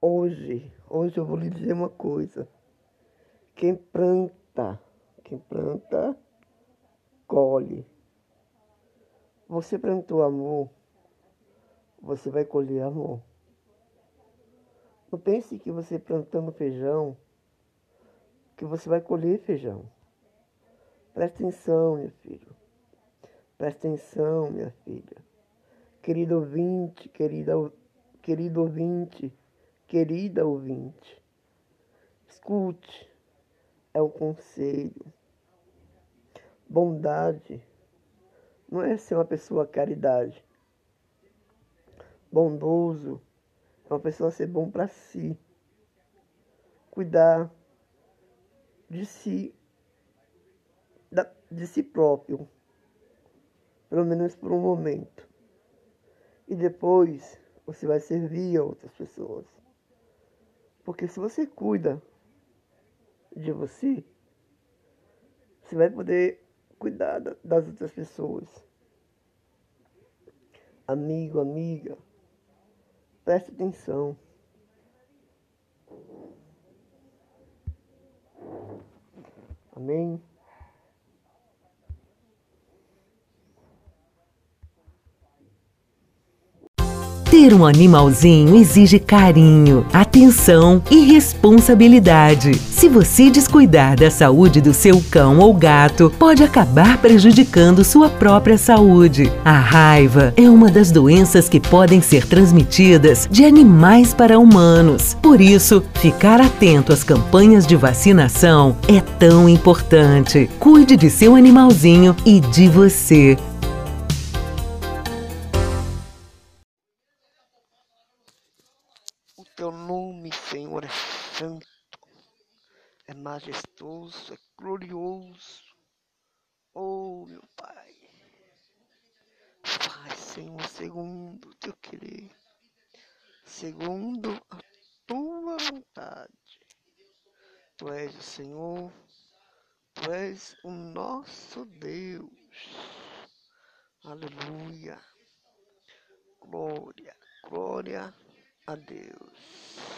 Hoje, hoje eu vou lhe dizer uma coisa. Quem planta, quem planta, colhe. Você plantou amor, você vai colher amor. Não pense que você plantando feijão, que você vai colher feijão. Presta atenção, meu filho. Presta atenção, minha filha. Querido ouvinte, querida, querido ouvinte, querida ouvinte. Escute, é o conselho. Bondade não é ser uma pessoa caridade. Bondoso é uma pessoa ser bom para si. Cuidar de si, de si próprio pelo menos por um momento. E depois você vai servir a outras pessoas. Porque se você cuida de você, você vai poder cuidar das outras pessoas. Amigo, amiga, preste atenção. Amém? Ter um animalzinho exige carinho, atenção e responsabilidade. Se você descuidar da saúde do seu cão ou gato, pode acabar prejudicando sua própria saúde. A raiva é uma das doenças que podem ser transmitidas de animais para humanos. Por isso, ficar atento às campanhas de vacinação é tão importante. Cuide de seu animalzinho e de você. Majestoso, é glorioso. Oh, meu Pai, faz, Senhor, segundo o teu querer, segundo a tua vontade. Tu és o Senhor, tu és o nosso Deus. Aleluia. Glória, glória a Deus.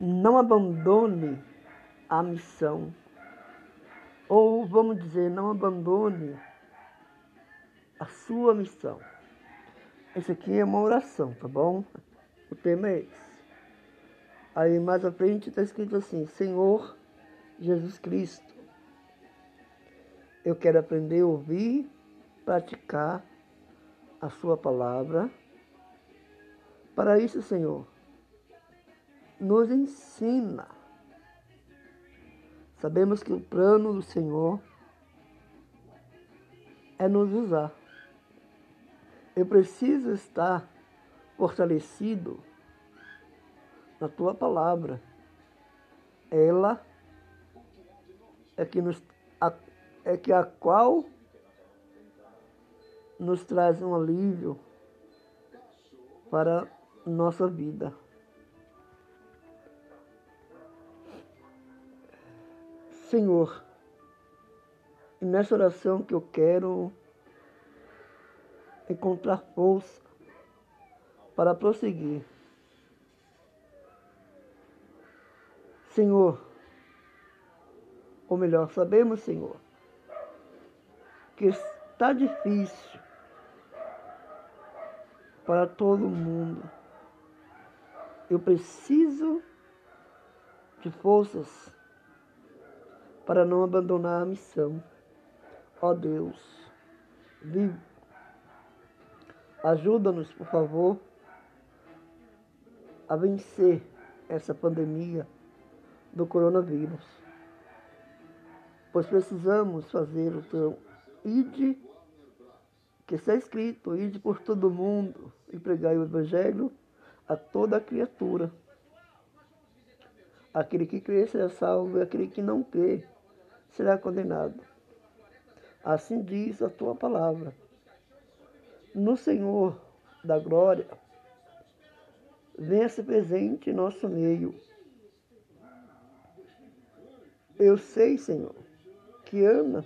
Não abandone a missão. Ou vamos dizer, não abandone a sua missão. Esse aqui é uma oração, tá bom? O tema é esse. Aí mais à frente está escrito assim: Senhor, Jesus Cristo. Eu quero aprender a ouvir, praticar a Sua palavra. Para isso, Senhor, nos ensina. Sabemos que o plano do Senhor é nos usar. Eu preciso estar fortalecido na tua palavra. Ela é que, nos, a, é que a qual nos traz um alívio para nossa vida. Senhor, nessa oração que eu quero encontrar força para prosseguir. Senhor, ou melhor, sabemos, Senhor, que está difícil para todo mundo. Eu preciso de forças para não abandonar a missão. Ó Deus, vivo. Ajuda-nos, por favor, a vencer essa pandemia do coronavírus. pois precisamos fazer o teu ide, que está escrito, ide por todo mundo e pregai o evangelho a toda criatura. Aquele que crê será salvo e aquele que não crê será condenado. Assim diz a tua palavra. No Senhor da glória, venha se presente em nosso meio. Eu sei, Senhor, que Ana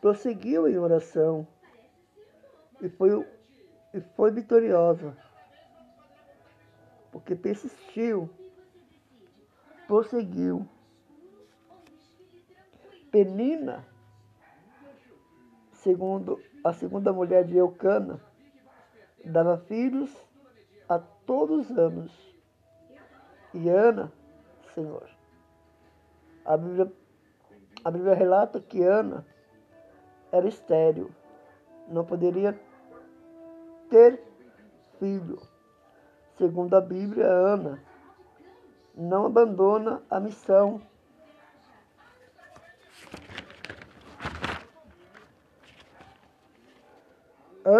prosseguiu em oração e foi, e foi vitoriosa, porque persistiu, prosseguiu. Penina, segundo a segunda mulher de Eucana, dava filhos a todos os anos. E Ana, Senhor, a Bíblia, a Bíblia relata que Ana era estéril, não poderia ter filho. Segundo a Bíblia, Ana não abandona a missão.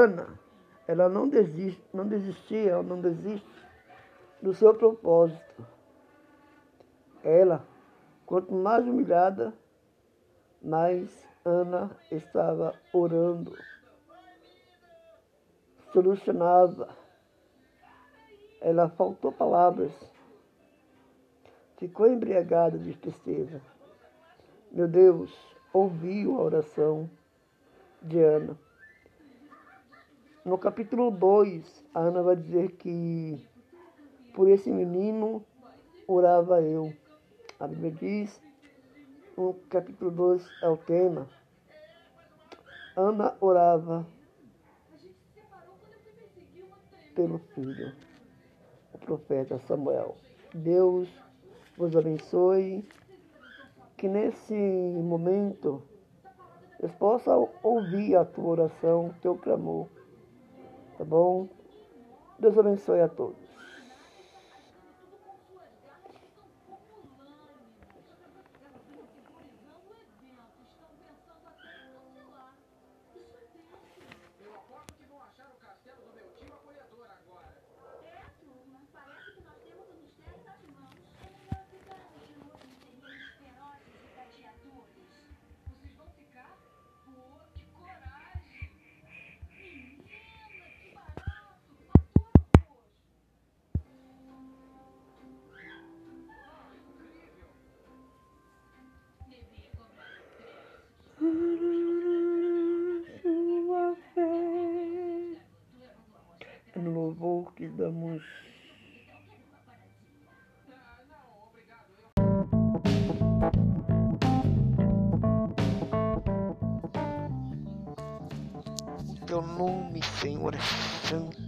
Ana, ela não desiste, não desistia, ela não desiste do seu propósito. Ela, quanto mais humilhada, mais Ana estava orando, solucionava. Ela faltou palavras ficou embriagado de tristeza. Meu Deus, ouviu a oração de Ana. No capítulo 2, a Ana vai dizer que por esse menino orava eu. A Bíblia diz, no capítulo 2 é o tema, Ana orava pelo filho, o profeta Samuel. Deus vos abençoe. Que nesse momento eu possa ouvir a tua oração, teu clamor. Tá bom? Deus abençoe a todos. Louvor que damos. Teu nome, Senhor, é santo,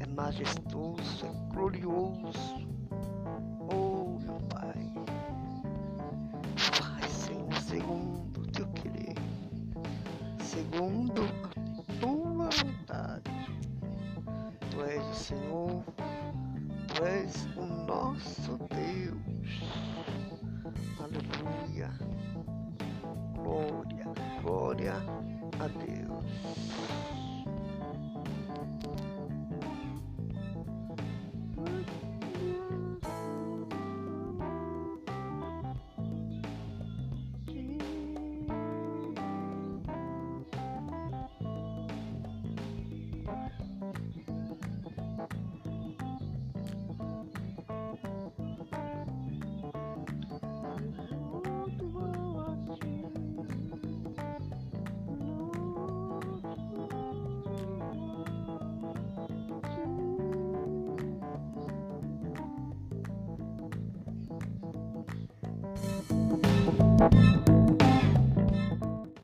é majestoso, é glorioso. O nosso